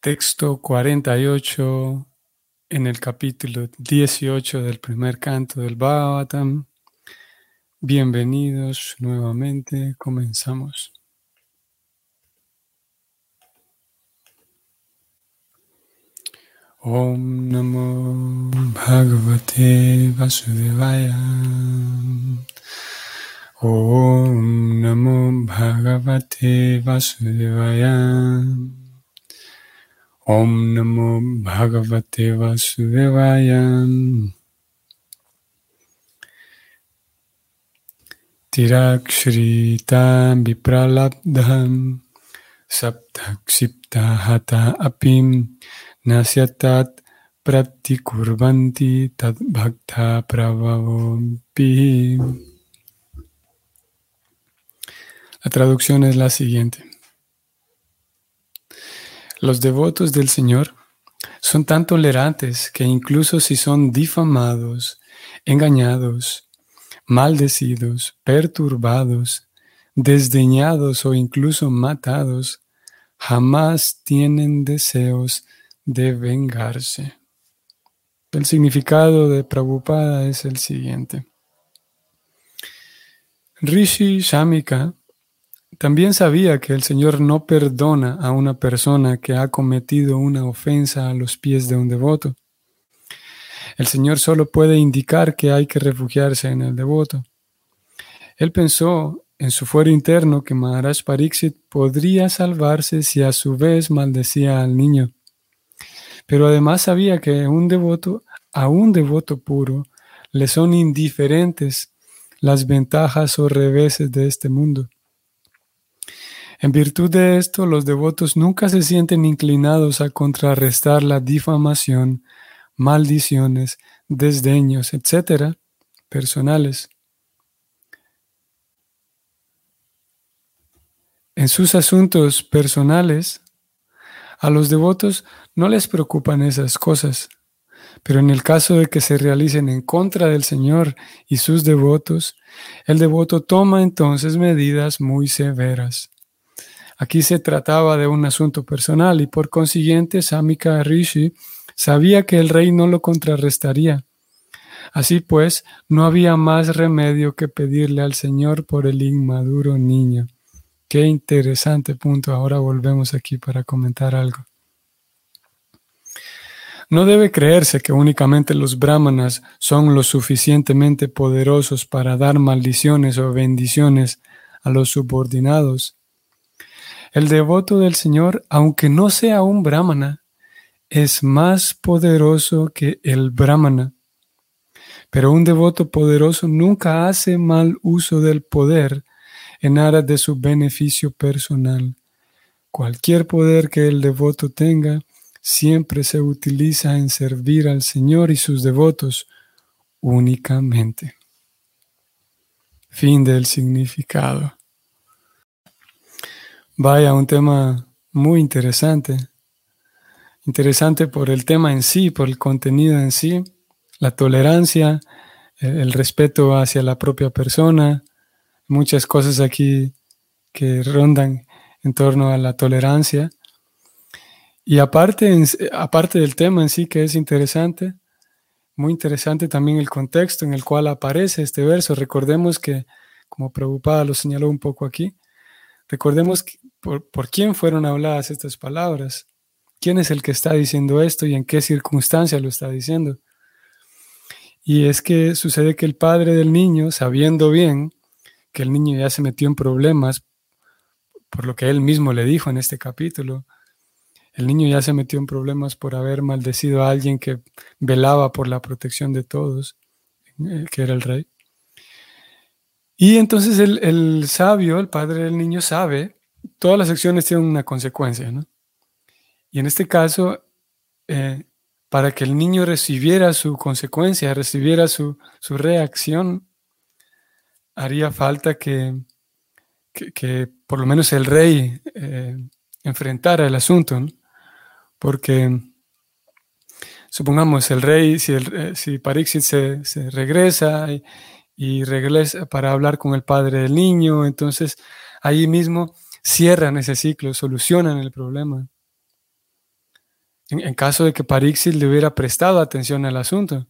Texto 48 en el capítulo 18 del primer canto del Bhagavatam. Bienvenidos nuevamente, comenzamos. Om Namo Bhagavate Vasudevaya. Om Namo Bhagavate Vasudevaya. Om Namo Bhagavate Vasudevaya. Tirakshritam Vipralabdham Saptaksipta Hata Apim Nasyatat Pratikurvanti Tad Bhakta Pravavampi. La traducción es la siguiente. Los devotos del Señor son tan tolerantes que incluso si son difamados, engañados, maldecidos, perturbados, desdeñados o incluso matados, jamás tienen deseos de vengarse. El significado de Prabhupada es el siguiente. Rishi Shamika también sabía que el Señor no perdona a una persona que ha cometido una ofensa a los pies de un devoto. El Señor solo puede indicar que hay que refugiarse en el devoto. Él pensó en su fuero interno que Maharaj Pariksit podría salvarse si a su vez maldecía al niño. Pero además sabía que un devoto, a un devoto puro, le son indiferentes las ventajas o reveses de este mundo. En virtud de esto, los devotos nunca se sienten inclinados a contrarrestar la difamación, maldiciones, desdeños, etcétera, personales. En sus asuntos personales, a los devotos no les preocupan esas cosas, pero en el caso de que se realicen en contra del Señor y sus devotos, el devoto toma entonces medidas muy severas. Aquí se trataba de un asunto personal y por consiguiente Samika Rishi sabía que el rey no lo contrarrestaría. Así pues, no había más remedio que pedirle al Señor por el inmaduro niño. Qué interesante punto. Ahora volvemos aquí para comentar algo. No debe creerse que únicamente los brahmanas son lo suficientemente poderosos para dar maldiciones o bendiciones a los subordinados. El devoto del Señor, aunque no sea un brahmana, es más poderoso que el brahmana. Pero un devoto poderoso nunca hace mal uso del poder en aras de su beneficio personal. Cualquier poder que el devoto tenga siempre se utiliza en servir al Señor y sus devotos únicamente. Fin del significado. Vaya, un tema muy interesante. Interesante por el tema en sí, por el contenido en sí, la tolerancia, el, respeto hacia la propia persona, muchas cosas aquí que rondan en torno a la tolerancia. Y aparte, aparte del tema en sí que es interesante, muy interesante también el contexto en el cual aparece este verso. Recordemos que, como Prabhupada lo señaló un poco aquí, recordemos que por, quién fueron habladas estas palabras, quién es el que está diciendo esto y en qué circunstancia lo está diciendo. Y es que sucede que el padre del niño, sabiendo bien que el niño ya se metió en problemas, por lo que él mismo le dijo en este capítulo, el niño ya se metió en problemas por haber maldecido a alguien que velaba por la protección de todos, eh, que era el rey. Y entonces el, el sabio, el padre del niño, sabe todas las acciones tienen una consecuencia, ¿no? Y en este caso, eh, para que el niño recibiera su consecuencia, recibiera su, reacción, haría falta que, que, por lo menos el rey eh, enfrentara el asunto, ¿no? Porque supongamos el rey, si, el, eh, si Parixit se, se regresa y, y, regresa para hablar con el padre del niño, entonces ahí mismo cierran ese ciclo, solucionan el problema. en, caso de que Parixit le hubiera prestado atención al asunto.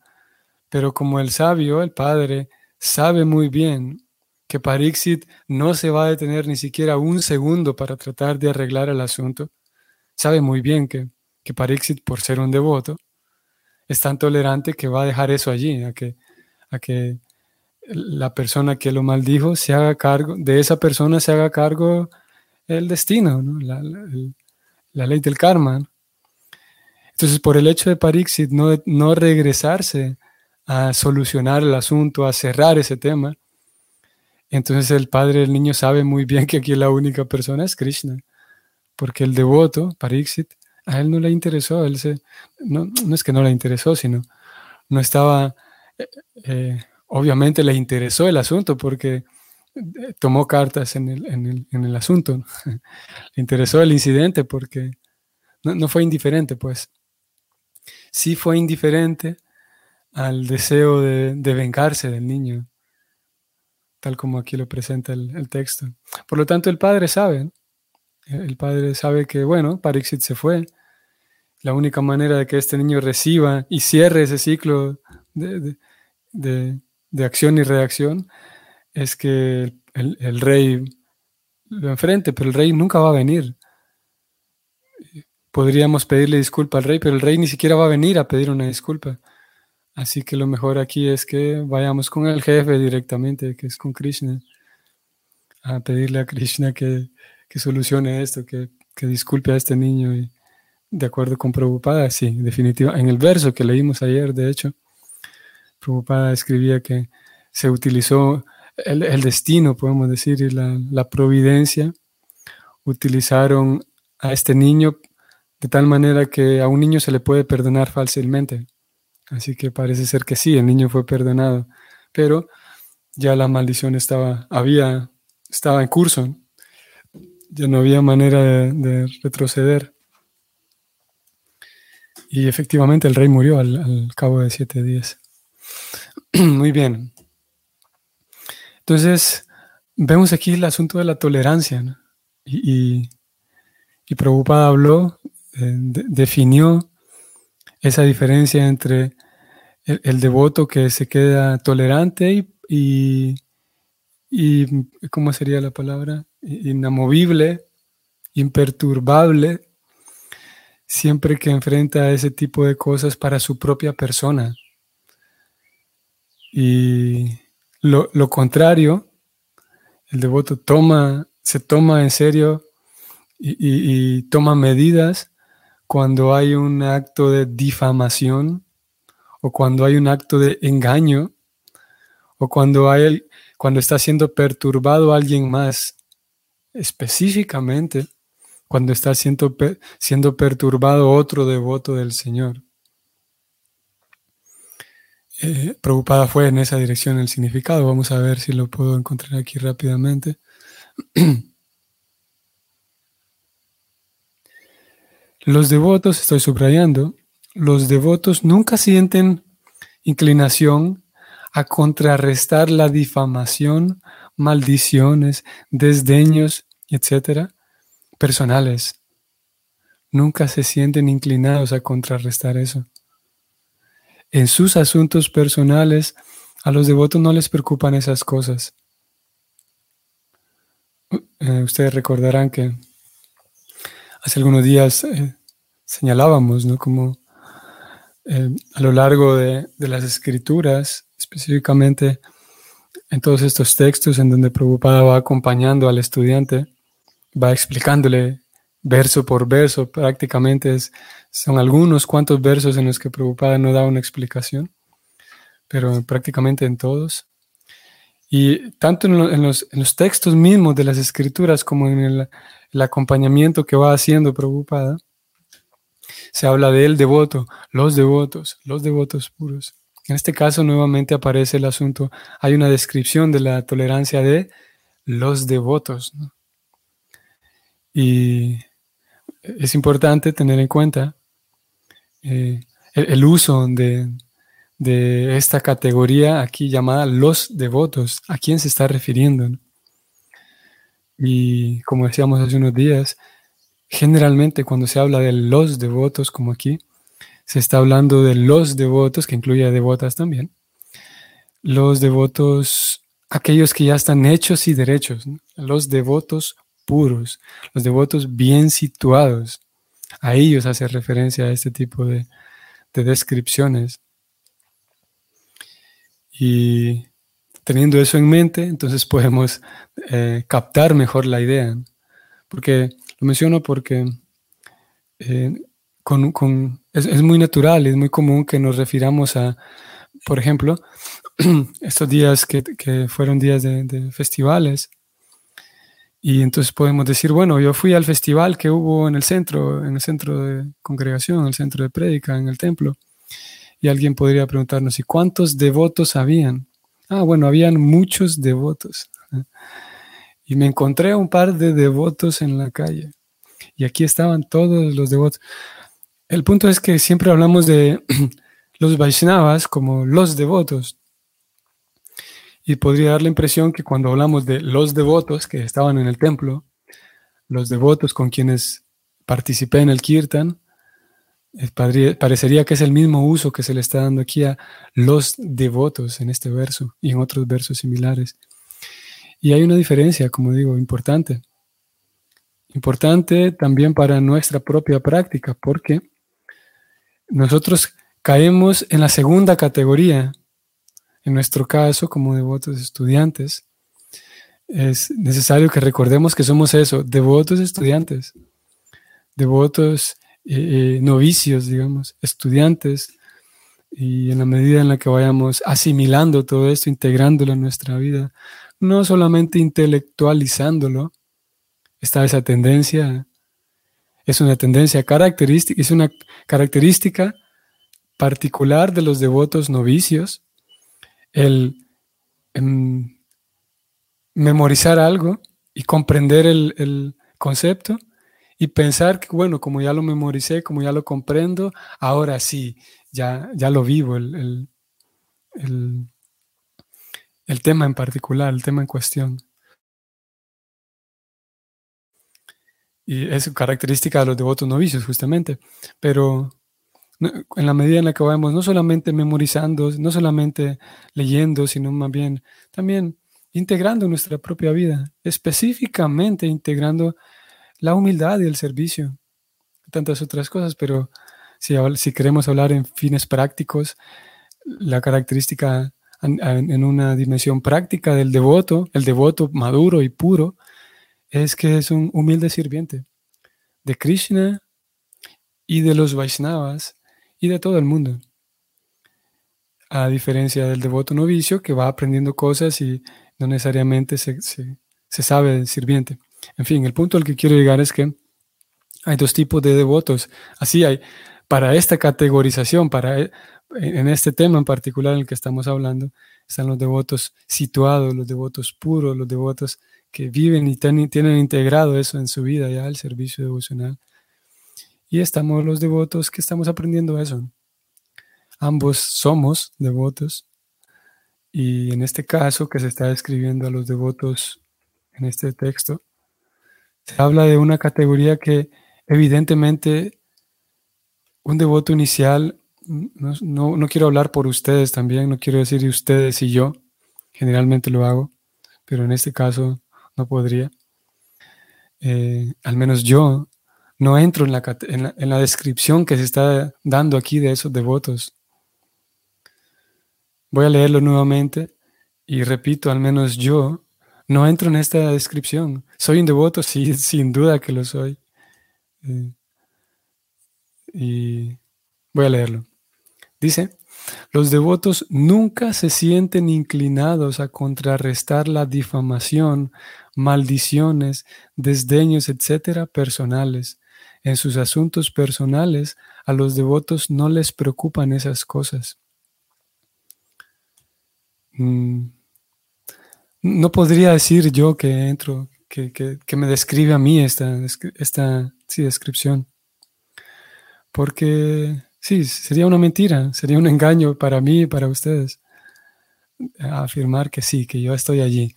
Pero como el sabio, el padre, sabe muy bien que Parixit no se va a detener ni siquiera un segundo para tratar de arreglar el asunto, sabe muy bien que, que Parixit, por ser un devoto, es tan tolerante que va a dejar eso allí, a que, a que la persona que lo maldijo se haga cargo, de esa persona se haga cargo el destino, la, ley del karma. Entonces, por el hecho de Parixit no, no regresarse a solucionar el asunto, a cerrar ese tema, entonces el padre del niño sabe muy bien que aquí la única persona es Krishna, porque el devoto, Parixit, a él no le interesó, no, es que no le interesó, sino no estaba, eh, eh, obviamente le interesó el asunto porque tomó cartas en el, asunto, le interesó el incidente porque no, fue indiferente, pues. Sí fue indiferente al deseo de, vengarse del niño, tal como aquí lo presenta el, texto. Por lo tanto, el padre sabe, el padre sabe que, bueno, Parixit se fue, la única manera de que este niño reciba y cierre ese ciclo de, acción y reacción es que el, rey lo enfrente, pero el rey nunca va a venir. Podríamos pedirle disculpa al rey, pero el rey ni siquiera va a venir a pedir una disculpa. Así que lo mejor aquí es que vayamos con el jefe directamente, que es con Krishna, a pedirle a Krishna que, solucione esto, que, que disculpe a este niño y, de acuerdo con Prabhupada, sí, definitivamente. En el verso que leímos ayer, de hecho, Prabhupada escribía que se utilizó el, destino, podemos decir, y la, providencia, utilizaron a este niño de tal manera que a un niño se le puede perdonar fácilmente. Así que parece ser que sí, el niño fue perdonado, pero ya la maldición estaba, estaba en curso, ya no había manera de retroceder. Y efectivamente el rey murió al, cabo de siete días. Muy bien. Entonces, vemos aquí el asunto de la tolerancia. Y, y, Prabhupada habló, eh, definió esa diferencia entre el, devoto que se queda tolerante y, y, ¿cómo sería la palabra? Inamovible, imperturbable, siempre que enfrenta ese tipo de cosas para su propia persona. Y lo, contrario, el devoto toma, se toma en serio y, toma medidas cuando hay un acto de difamación o cuando hay un acto de engaño o cuando, hay, cuando está siendo perturbado alguien más específicamente cuando está siendo, siendo perturbado otro devoto del Señor. Eh, preocupada fue en esa dirección el significado. Vamos a ver si lo puedo encontrar aquí rápidamente. Los devotos, estoy subrayando, los devotos nunca sienten inclinación a contrarrestar la difamación, maldiciones, desdeños, etcétera, personales. Nunca se sienten inclinados a contrarrestar eso. En sus asuntos personales, a los devotos no les preocupan esas cosas. Eh, ustedes recordarán que hace algunos días eh, señalábamos, ¿no? Como eh, a lo largo de, de, las escrituras, específicamente en todos estos textos en donde Prabhupada va acompañando al estudiante, va explicándole verso por verso, prácticamente es, son algunos cuantos versos en los que Prabhupada no da una explicación, pero prácticamente en todos. Y tanto en, los, textos mismos de las escrituras como en el, acompañamiento que va haciendo Prabhupada, se habla del devoto, los devotos, los devotos puros. En este caso nuevamente aparece el asunto, hay una descripción de la tolerancia de los devotos. Y es importante tener en cuenta eh, el, uso de, esta categoría aquí llamada los devotos, a quién se está refiriendo. Y como decíamos hace unos días, generalmente cuando se habla de los devotos, como aquí, se está hablando de los devotos, que incluye a devotas también. Los devotos, aquellos que ya están hechos y derechos, los devotos puros, los devotos bien situados. A ellos hace referencia a este tipo de, descripciones. Y teniendo eso en mente, entonces podemos eh, captar mejor la idea. Porque lo menciono porque eh, con, es, muy natural, es muy común que nos refiramos a, por ejemplo, estos días que, fueron días de, festivales. Y entonces podemos decir, bueno, yo fui al festival que hubo en el centro, en el centro de congregación, en el centro de prédica, en el templo. Y alguien podría preguntarnos, ¿y cuántos devotos habían? Ah, bueno, habían muchos devotos. Y me encontré un par de devotos en la calle. Y aquí estaban todos los devotos. El punto es que siempre hablamos de los Vaishnavas como los devotos. Y podría dar la impresión que cuando hablamos de los devotos que estaban en el templo, los devotos con quienes participé en el kirtan, eh, parecería que es el mismo uso que se le está dando aquí a los devotos en este verso y en otros versos similares. Y hay una diferencia, como digo, importante. Importante también para nuestra propia práctica, porque nosotros caemos en la segunda categoría. En nuestro caso, como devotos estudiantes, es necesario que recordemos que somos eso, devotos estudiantes, devotos eh, eh, novicios, digamos, estudiantes, y en la medida en la que vayamos asimilando todo esto, integrándolo en nuestra vida, no solamente intelectualizándolo, está esa tendencia, es una tendencia característica, es una característica particular de los devotos novicios, el em, memorizar algo y comprender el, concepto y pensar que, bueno, como ya lo memoricé, como ya lo comprendo, ahora sí, ya, ya lo vivo, el, el tema en particular, el tema en cuestión. Y es característica de los devotos novicios, justamente. Pero en la medida en la que vamos, no solamente memorizando, no solamente leyendo, sino más bien también integrando nuestra propia vida, específicamente integrando la humildad y el servicio, tantas otras cosas, pero si, si queremos hablar en fines prácticos, la característica en, una dimensión práctica del devoto, el devoto maduro y puro, es que es un humilde sirviente de Krishna y de los Vaishnavas y de todo el mundo. A diferencia del devoto novicio que va aprendiendo cosas y no necesariamente se, se sabe sirviente. En fin, el punto al que quiero llegar es que hay dos tipos de devotos. Así hay, para esta categorización, para, e, en este tema en particular en el que estamos hablando, están los devotos situados, los devotos puros, los devotos que viven y tienen integrado eso en su vida ya, el servicio devocional. Y estamos los devotos que estamos aprendiendo eso. Ambos somos devotos. Y en este caso que se está describiendo a los devotos en este texto, se habla de una categoría que evidentemente un devoto inicial, no, no quiero hablar por ustedes también, no quiero decir ustedes y yo, generalmente lo hago, pero en este caso no podría. Eh, al menos yo no entro en la, en, la, descripción que se está dando aquí de esos devotos. Voy a leerlo nuevamente y repito, al menos yo no entro en esta descripción. ¿Soy un devoto? Sí, sin duda que lo soy. Eh, y voy a leerlo. Dice, los devotos nunca se sienten inclinados a contrarrestar la difamación, maldiciones, desdeños, etcétera, personales. En sus asuntos personales, a los devotos no les preocupan esas cosas. Mm, no podría decir yo que entro, que, me describe a mí esta, esta descripción, porque Sí, sería una mentira, sería un engaño para mí y para ustedes afirmar que sí, que yo estoy allí,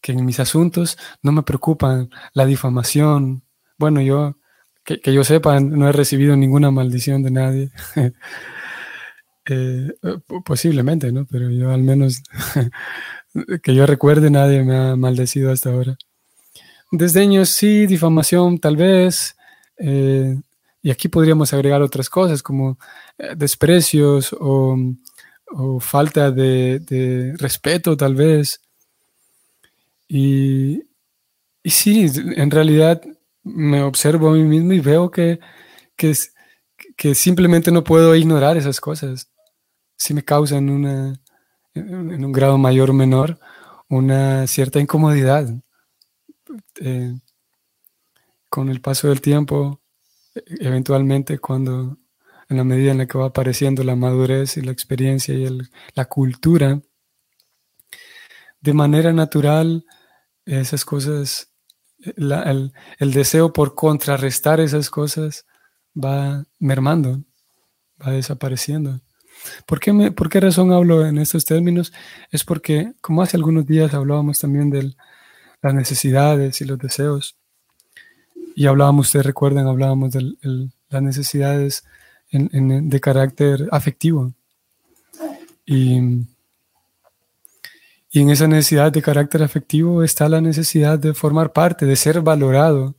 que en mis asuntos no me preocupan la difamación. Bueno, yo que, yo sepa, no he recibido ninguna maldición de nadie. Eh, posiblemente, ¿no? Pero yo al menos que yo recuerde, nadie me ha maldecido hasta ahora. Desdeños, sí, difamación, tal vez. Eh, y aquí podríamos agregar otras cosas como eh, desprecios o, falta de, respeto, tal vez. Y, y sí, en realidad me observo a mí mismo y veo que, que, simplemente no puedo ignorar esas cosas. Si me causan una, en un grado mayor o menor, una cierta incomodidad. Eh, con el paso del tiempo, eventualmente cuando, en la medida en la que va apareciendo la madurez y la experiencia y la cultura, de manera natural, esas cosas el, deseo por contrarrestar esas cosas va mermando, va desapareciendo. ¿Por qué, me, ¿Por qué razón hablo en estos términos? Es porque, como hace algunos días hablábamos también de las necesidades y los deseos, y hablábamos, ustedes recuerdan, hablábamos de las necesidades de carácter afectivo. Y y en esa necesidad de carácter afectivo está la necesidad de formar parte, de ser valorado,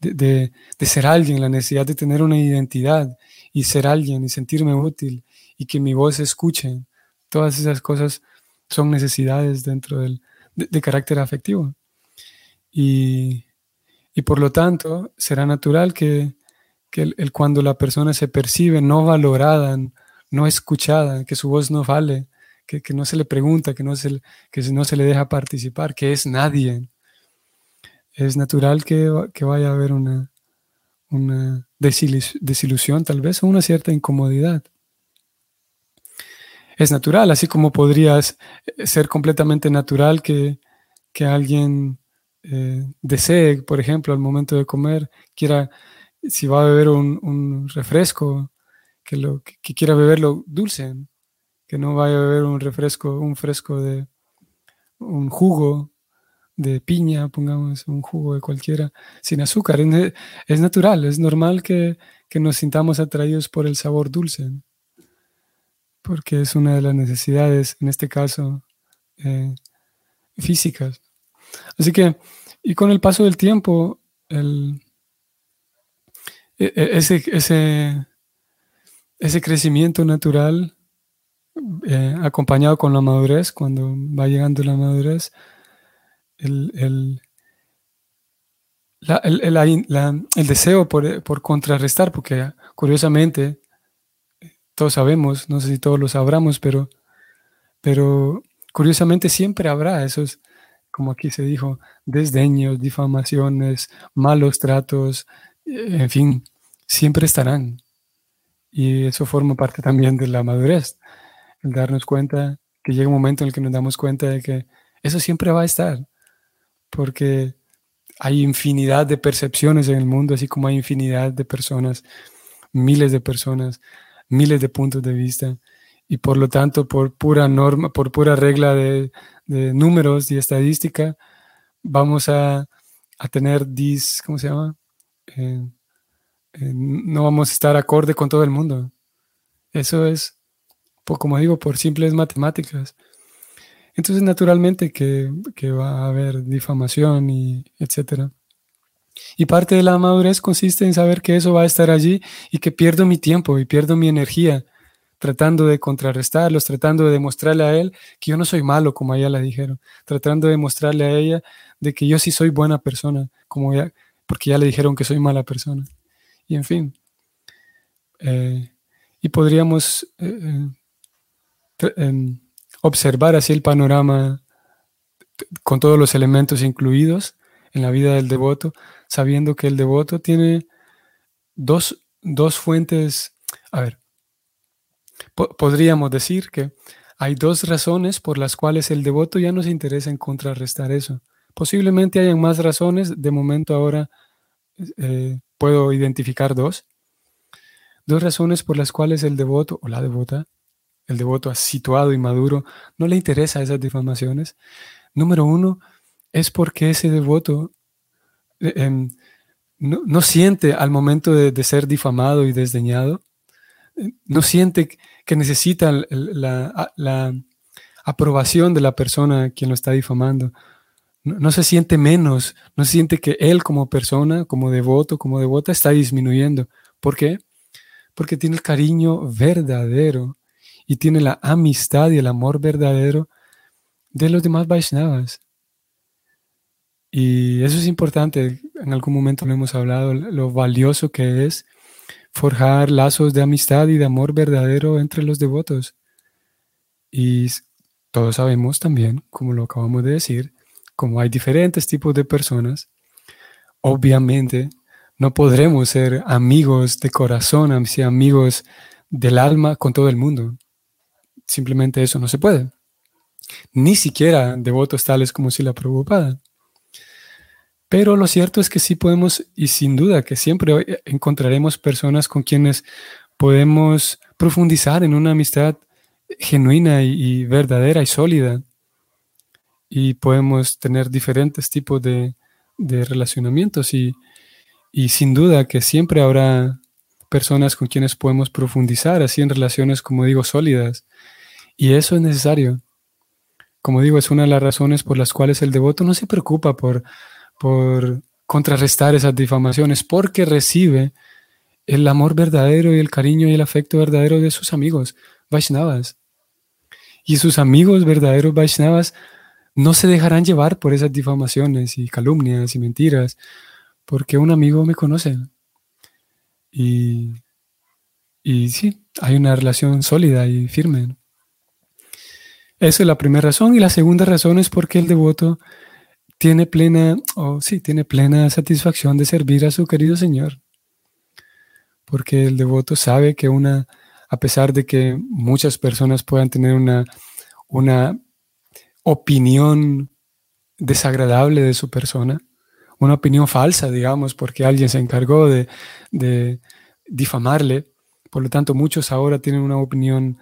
de, ser alguien, la necesidad de tener una identidad y ser alguien y sentirme útil y que mi voz se escuche. Todas esas cosas son necesidades dentro del, de, carácter afectivo. Y, por lo tanto, será natural que, el, cuando la persona se percibe no valorada, no escuchada, que su voz no vale, que, no se le pregunta, que no se, que no se le deja participar, que es nadie. Es natural que, vaya a haber una, una desilusión tal vez o una cierta incomodidad. Es natural, así como podría ser completamente natural que, alguien eh, desee, por ejemplo, al momento de comer, quiera, si va a beber un, refresco, que, lo, que quiera beberlo dulce que no vaya a beber un refresco, un fresco de un jugo de piña, pongamos un jugo de cualquiera, sin azúcar. Es, natural, es normal que, nos sintamos atraídos por el sabor dulce, porque es una de las necesidades, en este caso, eh, físicas. Así que, y con el paso del tiempo, e, e, ese, ese, ese crecimiento natural eh, acompañado con la madurez, cuando va llegando la madurez, el, el, el deseo por, por, contrarrestar, porque curiosamente, todos sabemos, no sé si todos lo sabramos, pero, pero curiosamente siempre habrá esos, como aquí se dijo, desdeños, difamaciones, malos tratos, en fin, siempre estarán. Y eso forma parte también de la madurez darnos cuenta, que llega un momento en el que nos damos cuenta de que eso siempre va a estar, porque hay infinidad de percepciones en el mundo, así como hay infinidad de personas, miles de personas, miles de puntos de vista, y por lo tanto, por pura norma, por pura regla de, números y estadística, vamos a, tener dis, ¿cómo se llama? Eh, eh, no vamos a estar acorde con todo el mundo. Eso es como digo, por simples matemáticas. Entonces, naturalmente que, va a haber difamación y etcétera. Y parte de la madurez consiste en saber que eso va a estar allí y que pierdo mi tiempo y pierdo mi energía tratando de contrarrestarlos, tratando de demostrarle a él que yo no soy malo, como ella le dijeron, tratando de demostrarle a ella de que yo sí soy buena persona, como ya, porque ya le dijeron que soy mala persona. Y en fin. Eh, y podríamos eh, Em, observar así el panorama con todos los elementos incluidos en la vida del devoto, sabiendo que el devoto tiene dos, fuentes, a ver, podríamos decir que hay dos razones por las cuales el devoto ya no se interesa en contrarrestar eso. Posiblemente hayan más razones, de momento ahora eh, puedo identificar dos. Dos razones por las cuales el devoto o la devota el devoto situado y maduro, no le interesa esas difamaciones. Número uno, es porque ese devoto eh, em, no, siente al momento de, ser difamado y desdeñado, no siente que necesita la, aprobación de la persona quien lo está difamando. No, se siente menos, no se siente que él como persona, como devoto, como devota, está disminuyendo. ¿Por qué? Porque tiene el cariño verdadero y tiene la amistad y el amor verdadero de los demás Vaishnavas. Y eso es importante, en algún momento lo hemos hablado, lo valioso que es forjar lazos de amistad y de amor verdadero entre los devotos. Y todos sabemos también, como lo acabamos de decir, como hay diferentes tipos de personas, obviamente no podremos ser amigos de corazón, amigos del alma con todo el mundo. Simplemente eso no se puede. Ni siquiera devotos tales como si la Prabhupada. Pero lo cierto es que sí podemos, y sin duda que siempre encontraremos personas con quienes podemos profundizar en una amistad genuina y, verdadera y sólida. Y podemos tener diferentes tipos de, relacionamientos y, y, sin duda que siempre habrá personas con quienes podemos profundizar así en relaciones, como digo, sólidas. Y eso es necesario. Como digo, es una de las razones por las cuales el devoto no se preocupa por por contrarrestar esas difamaciones, porque recibe el amor verdadero y el cariño y el afecto verdadero de sus amigos Vaishnavas. Y sus amigos verdaderos Vaishnavas no se dejarán llevar por esas difamaciones y calumnias y mentiras, porque un amigo me conoce. Y, y sí, hay una relación sólida y firme. Esa es la primera razón. Y la segunda razón es porque el devoto tiene plena, o sí, tiene plena satisfacción de servir a su querido Señor. Porque el devoto sabe que una, a pesar de que muchas personas puedan tener una, una opinión desagradable de su persona, una opinión falsa, digamos, porque alguien se encargó de, de difamarle. Por lo tanto, muchos ahora tienen una opinión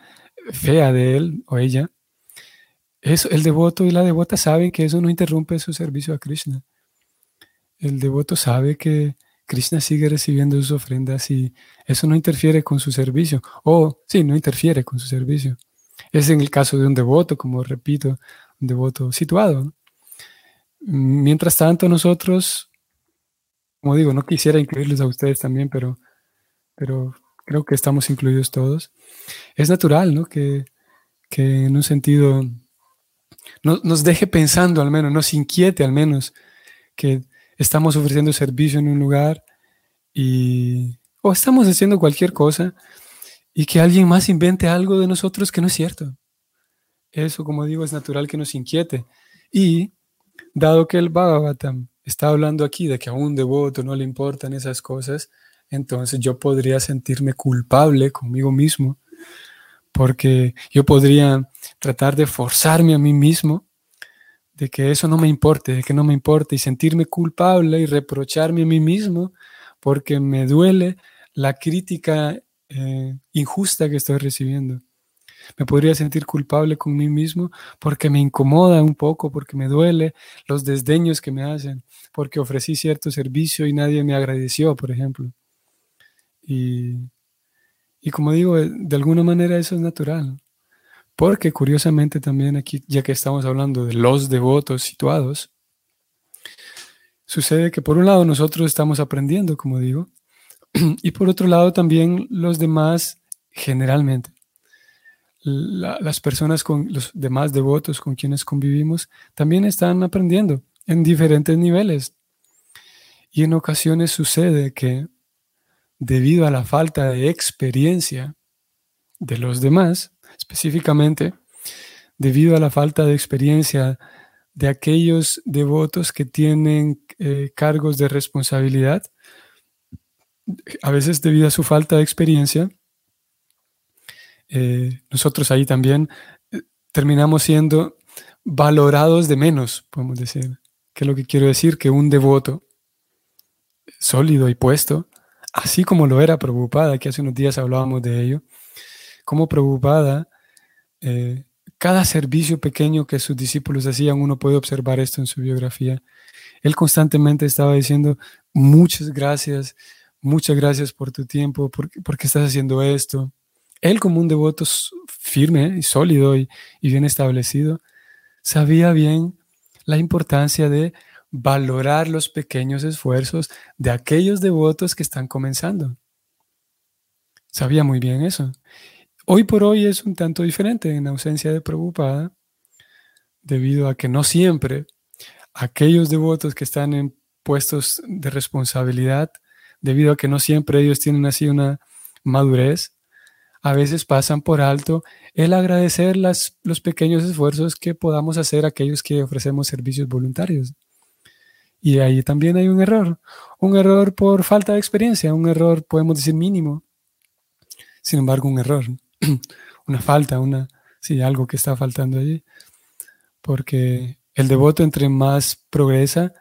fea de él o ella el devoto y la devota saben que eso no interrumpe su servicio a Krishna. El devoto sabe que Krishna sigue recibiendo sus ofrendas y eso no interfiere con su servicio. O, sí, no interfiere con su servicio. Es en el caso de un devoto, como repito, un devoto situado. Mientras tanto, nosotros, como digo, no quisiera incluirles a ustedes también, pero, pero creo que estamos incluidos todos. Es natural, ¿no? Que, que en un sentido nos deje pensando al menos, nos inquiete al menos que estamos ofreciendo servicio en un lugar y o estamos haciendo cualquier cosa y que alguien más invente algo de nosotros que no es cierto. Eso, como digo, es natural que nos inquiete. Y dado que el Bhagavatam está hablando aquí de que a un devoto no le importan esas cosas, entonces yo podría sentirme culpable conmigo mismo porque yo podría tratar de forzarme a mí mismo de que eso no me importe, de que no me importe y sentirme culpable y reprocharme a mí mismo porque me duele la crítica eh, injusta que estoy recibiendo. Me podría sentir culpable con mí mismo porque me incomoda un poco, porque me duele los desdeños que me hacen, porque ofrecí cierto servicio y nadie me agradeció, por ejemplo. Y y como digo, eh, de alguna manera eso es natural. Porque curiosamente también aquí, ya que estamos hablando de los devotos situados, sucede que por un lado nosotros estamos aprendiendo, como digo, y por otro lado también los demás generalmente. las personas con los demás devotos con quienes convivimos también están aprendiendo en diferentes niveles. Y en ocasiones sucede que debido a la falta de experiencia de los demás, específicamente debido a la falta de experiencia de aquellos devotos que tienen eh, cargos de responsabilidad, a veces debido a su falta de experiencia, eh, nosotros ahí también eh, terminamos siendo valorados de menos, podemos decir. ¿Qué es lo que quiero decir? Que un devoto sólido y puesto así como lo era preocupada, que hace unos días hablábamos de ello, como preocupada, eh, cada servicio pequeño que sus discípulos hacían, uno puede observar esto en su biografía. Él constantemente estaba diciendo, muchas gracias, muchas gracias por tu tiempo, porque, porque estás haciendo esto. Él como un devoto firme y sólido y, y bien establecido, sabía bien la importancia de valorar los pequeños esfuerzos de aquellos devotos que están comenzando. Sabía muy bien eso. Hoy por hoy es un tanto diferente en ausencia de preocupada, debido a que no siempre aquellos devotos que están en puestos de responsabilidad, debido a que no siempre ellos tienen así una madurez, a veces pasan por alto el agradecer las, los pequeños esfuerzos que podamos hacer aquellos que ofrecemos servicios voluntarios. Y ahí también hay un error, un error por falta de experiencia, un error, podemos decir, mínimo. Sin embargo, un error, una falta, una, sí, algo que está faltando allí. Porque el devoto entre más progresa,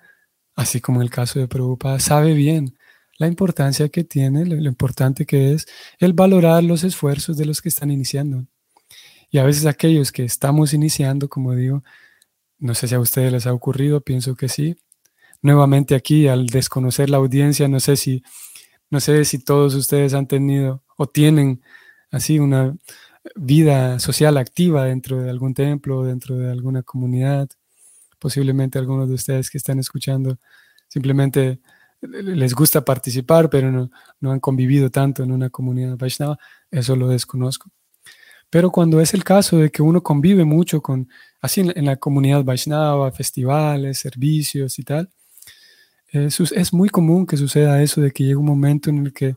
así como en el caso de Prabhupada, sabe bien la importancia que tiene, lo, importante que es el valorar los esfuerzos de los que están iniciando. Y a veces aquellos que estamos iniciando, como digo, no sé si a ustedes les ha ocurrido, pienso que sí. Nuevamente aquí, al desconocer la audiencia, no sé si, no sé si todos ustedes han tenido o tienen así una vida social activa dentro de algún templo, dentro de alguna comunidad. Posiblemente algunos de ustedes que están escuchando simplemente les gusta participar, pero no, no, han convivido tanto en una comunidad Vaishnava, eso lo desconozco. Pero cuando es el caso de que uno convive mucho con, así en, la comunidad Vaishnava, festivales, servicios y tal, es, es muy común que suceda eso de que llega un momento en el que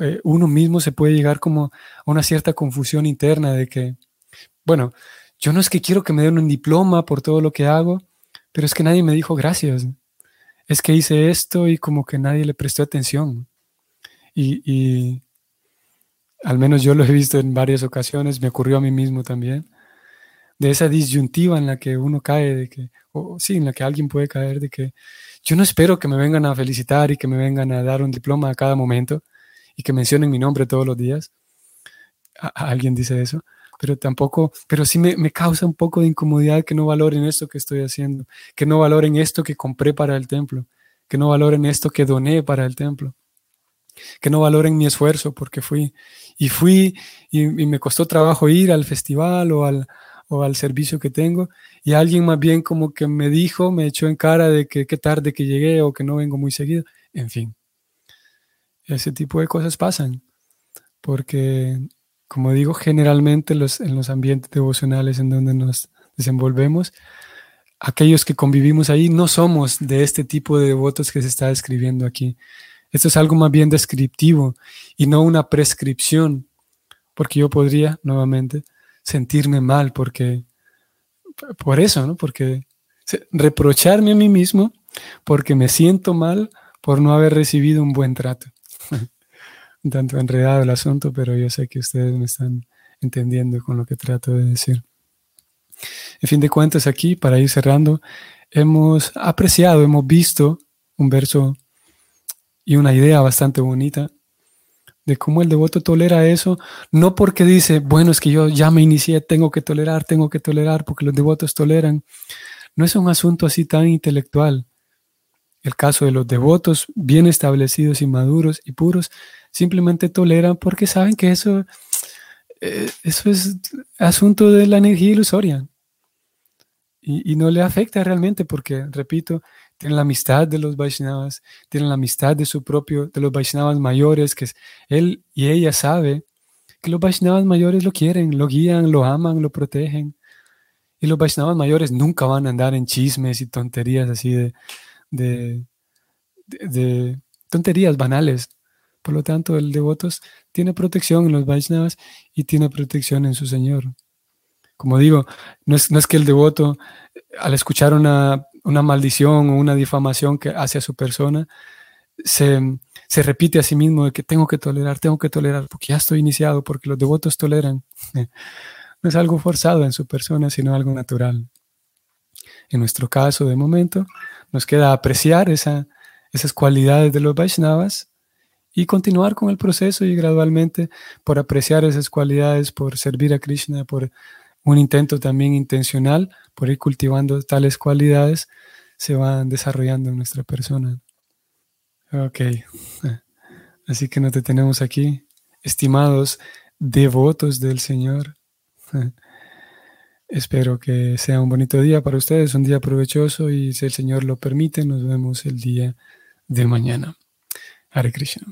eh, uno mismo se puede llegar como a una cierta confusión interna de que, bueno, yo no es que quiero que me den un diploma por todo lo que hago, pero es que nadie me dijo gracias es que hice esto y como que nadie le prestó atención. Y, al menos yo lo he visto en varias ocasiones, me ocurrió a mí mismo también, de esa disyuntiva en la que uno cae, de que, o sí, en la que alguien puede caer, de que yo no espero que me vengan a felicitar y que me vengan a dar un diploma a cada momento y que mencionen mi nombre todos los días. alguien dice eso pero tampoco, pero sí me, causa un poco de incomodidad que no valoren esto que estoy haciendo, que no valoren esto que compré para el templo, que no valoren esto que doné para el templo, que no valoren mi esfuerzo porque fui y fui y, me costó trabajo ir al festival o al, al servicio que tengo y alguien más bien como que me dijo, me echó en cara de que qué tarde que llegué o que no vengo muy seguido, en fin. Ese tipo de cosas pasan porque como digo, generalmente los, en los ambientes devocionales en donde nos desenvolvemos, aquellos que convivimos ahí no somos de este tipo de devotos que se está describiendo aquí. Esto es algo más bien descriptivo y no una prescripción, porque yo podría nuevamente sentirme mal porque por eso, ¿no? Porque reprocharme a mí mismo porque me siento mal por no haber recibido un buen trato. un tanto enredado el asunto, pero yo sé que ustedes me están entendiendo con lo que trato de decir. En fin de cuentas, aquí, para ir cerrando, hemos apreciado, hemos visto un verso y una idea bastante bonita de cómo el devoto tolera eso, no porque dice, bueno, es que yo ya me inicié, tengo que tolerar, tengo que tolerar, porque los devotos toleran. No es un asunto así tan intelectual. El caso de los devotos bien establecidos y maduros y puros simplemente toleran porque saben que eso, eh, eso es asunto de la energía ilusoria. Y, no le afecta realmente porque, repito, tienen la amistad de los Vaishnavas, tienen la amistad de su propio, de los Vaishnavas mayores, que él y ella sabe que los Vaishnavas mayores lo quieren, lo guían, lo aman, lo protegen. Y los Vaishnavas mayores nunca van a andar en chismes y tonterías así de, de, de tonterías banales. Por lo tanto, el devoto tiene protección en los Vaishnavas y tiene protección en su Señor. Como digo, no es, no es que el devoto, al escuchar una, una, maldición o una difamación que hace a su persona, se, se, repite a sí mismo de que tengo que tolerar, tengo que tolerar, porque ya estoy iniciado, porque los devotos toleran. No es algo forzado en su persona, sino algo natural. En nuestro caso, de momento, nos queda apreciar esa, esas cualidades de los Vaishnavas y continuar con el proceso y gradualmente por apreciar esas cualidades, por servir a Krishna, por un intento también intencional, por ir cultivando tales cualidades, se van desarrollando en nuestra persona. Ok. Así que no te tenemos aquí, estimados devotos del Señor. Espero que sea un bonito día para ustedes, un día provechoso y si el Señor lo permite, nos vemos el día de mañana. Hare Krishna.